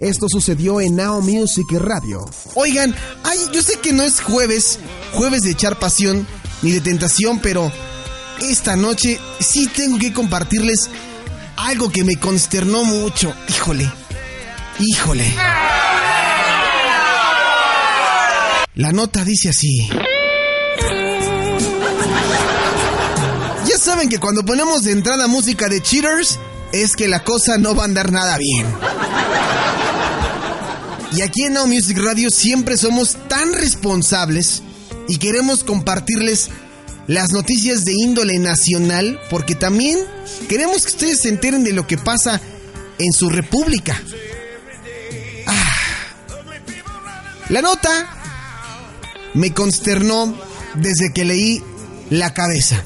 Esto sucedió en Now Music Radio. Oigan, ay, yo sé que no es jueves, jueves de echar pasión ni de tentación, pero esta noche sí tengo que compartirles algo que me consternó mucho. Híjole, híjole. La nota dice así. Ya saben que cuando ponemos de entrada música de cheaters, es que la cosa no va a andar nada bien. Y aquí en Now Music Radio siempre somos tan responsables y queremos compartirles las noticias de índole nacional porque también queremos que ustedes se enteren de lo que pasa en su república. Ah. La nota me consternó desde que leí la cabeza.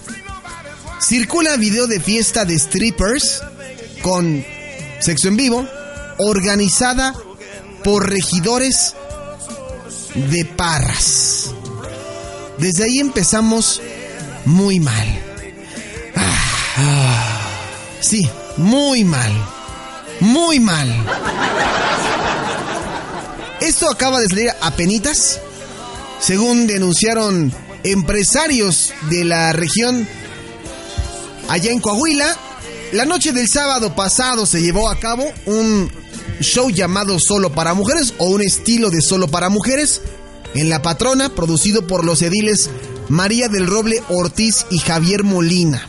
Circula video de fiesta de strippers con sexo en vivo organizada por regidores de Parras. Desde ahí empezamos muy mal. Ah, sí, muy mal. Muy mal. Esto acaba de salir a penitas, según denunciaron empresarios de la región allá en Coahuila. La noche del sábado pasado se llevó a cabo un show llamado Solo para Mujeres o un estilo de Solo para Mujeres en La Patrona, producido por los ediles María del Roble Ortiz y Javier Molina.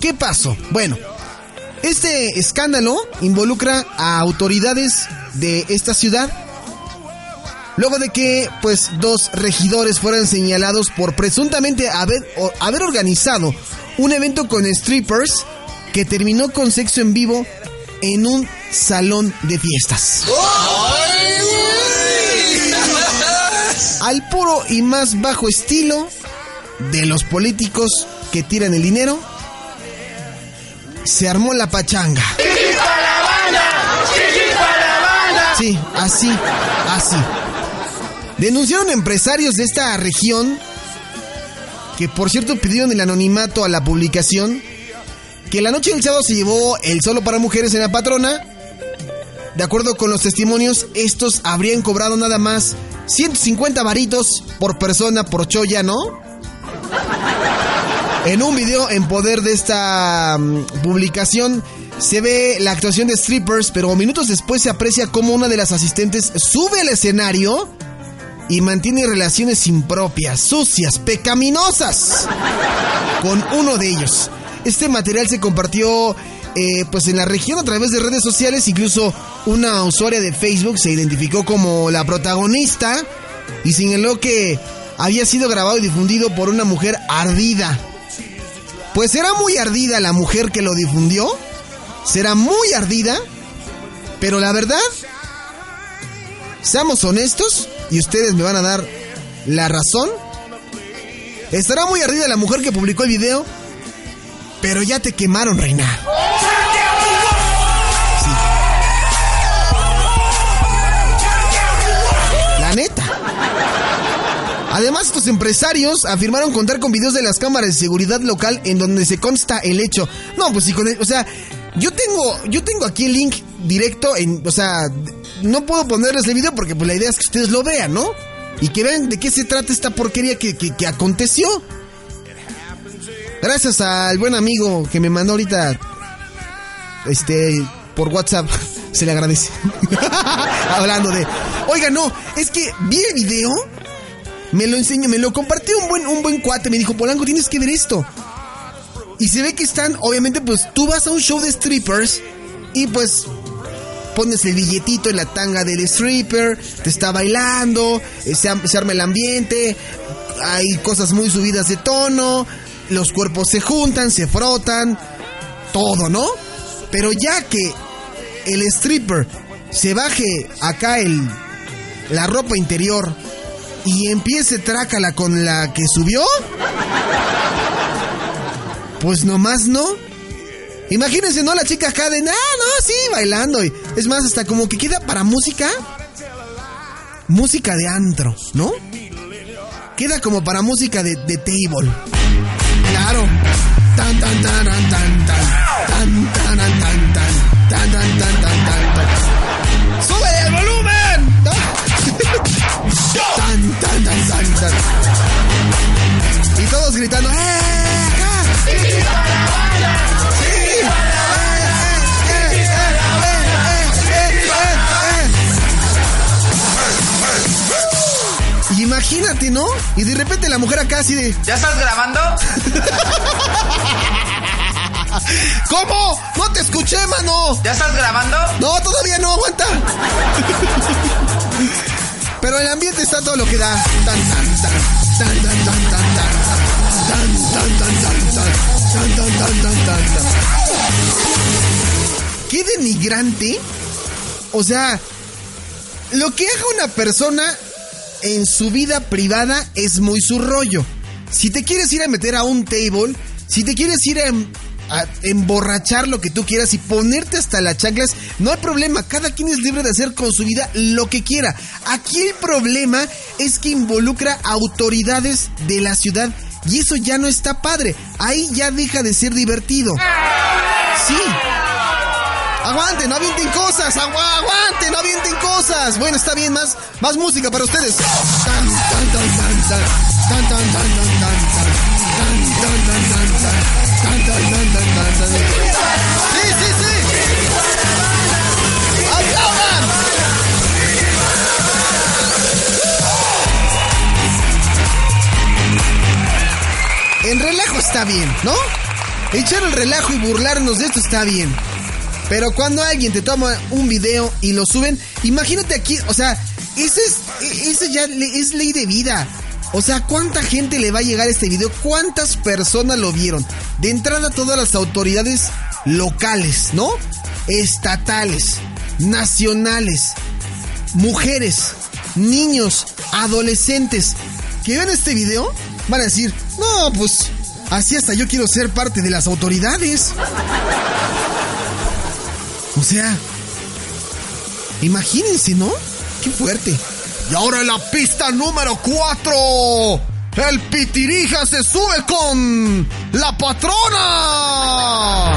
¿Qué pasó? Bueno, este escándalo involucra a autoridades de esta ciudad luego de que pues dos regidores fueran señalados por presuntamente haber, haber organizado un evento con strippers que terminó con sexo en vivo en un salón de fiestas. Al puro y más bajo estilo de los políticos que tiran el dinero, se armó la pachanga. Sí, así, así. Denunciaron empresarios de esta región, que por cierto pidieron el anonimato a la publicación, que la noche del sábado se llevó el solo para mujeres en la patrona. De acuerdo con los testimonios, estos habrían cobrado nada más 150 varitos por persona por choya, ¿no? En un video en poder de esta um, publicación se ve la actuación de strippers, pero minutos después se aprecia cómo una de las asistentes sube al escenario y mantiene relaciones impropias, sucias, pecaminosas con uno de ellos. Este material se compartió eh, pues en la región a través de redes sociales, incluso una usuaria de Facebook se identificó como la protagonista y señaló que había sido grabado y difundido por una mujer ardida. Pues será muy ardida la mujer que lo difundió, será muy ardida, pero la verdad, seamos honestos y ustedes me van a dar la razón. Estará muy ardida la mujer que publicó el video, pero ya te quemaron, reina. La neta. Además, estos empresarios afirmaron contar con videos de las cámaras de seguridad local en donde se consta el hecho. No, pues sí, con el, o sea, yo tengo, yo tengo aquí el link directo en, o sea, no puedo ponerles el video porque pues la idea es que ustedes lo vean, ¿no? Y que vean de qué se trata esta porquería que, que, que aconteció. Gracias al buen amigo que me mandó ahorita este por WhatsApp. Se le agradece. Hablando de. Oiga, no, es que vi el video. Me lo enseñó, me lo compartió un buen, un buen cuate. Me dijo, Polanco, tienes que ver esto. Y se ve que están, obviamente, pues tú vas a un show de strippers y pues pones el billetito en la tanga del stripper, te está bailando, se, se arma el ambiente, hay cosas muy subidas de tono, los cuerpos se juntan, se frotan, todo, ¿no? Pero ya que el stripper se baje acá el la ropa interior y empiece trácala con la que subió? Pues nomás no. Imagínense, ¿no? La chica acá de, ah, no, sí, bailando. Y, es más, hasta como que queda para música. Música de antro, ¿no? Queda como para música de, de table. Claro. Tan, tan, tan, tan, tan, tan. Tan, tan, tan, tan, tan. Tan, tan, tan, tan, tan. ¡Sube el volumen! tan, tan, tan, tan, tan. Y todos gritando, ¡eh! Y imagínate, ¿no? Y de repente la mujer acá así de... ¿Ya estás grabando? ¿Cómo? No te escuché, mano. ¿Ya estás grabando? No, todavía no, aguanta. Pero el ambiente está todo lo que da. Tan, tan, tan, tan, tan, tan, tan, tan, tan, tan, tan, tan, tan, tan, tan, tan, tan, tan. Qué denigrante. O sea, lo que haga una persona en su vida privada es muy su rollo. Si te quieres ir a meter a un table, si te quieres ir a, a emborrachar lo que tú quieras y ponerte hasta las chanclas, no hay problema. Cada quien es libre de hacer con su vida lo que quiera. Aquí el problema es que involucra autoridades de la ciudad y eso ya no está padre. Ahí ya deja de ser divertido. Sí. Aguante, no avienten cosas. Agu aguante, no avienten cosas. Bueno, está bien, más, más música para ustedes. Sí, sí, sí. ¡Aplaudan! En relajo está bien, ¿no? Echar el relajo y burlarnos de esto está bien. Pero cuando alguien te toma un video y lo suben, imagínate aquí, o sea, ese es, ese ya es ley de vida. O sea, ¿cuánta gente le va a llegar este video? ¿Cuántas personas lo vieron? De entrada todas las autoridades locales, ¿no? Estatales, nacionales, mujeres, niños, adolescentes que vean este video van a decir, no, pues así hasta yo quiero ser parte de las autoridades. O sea, imagínense, ¿no? Qué fuerte. Y ahora en la pista número 4. El Pitirija se sube con la patrona.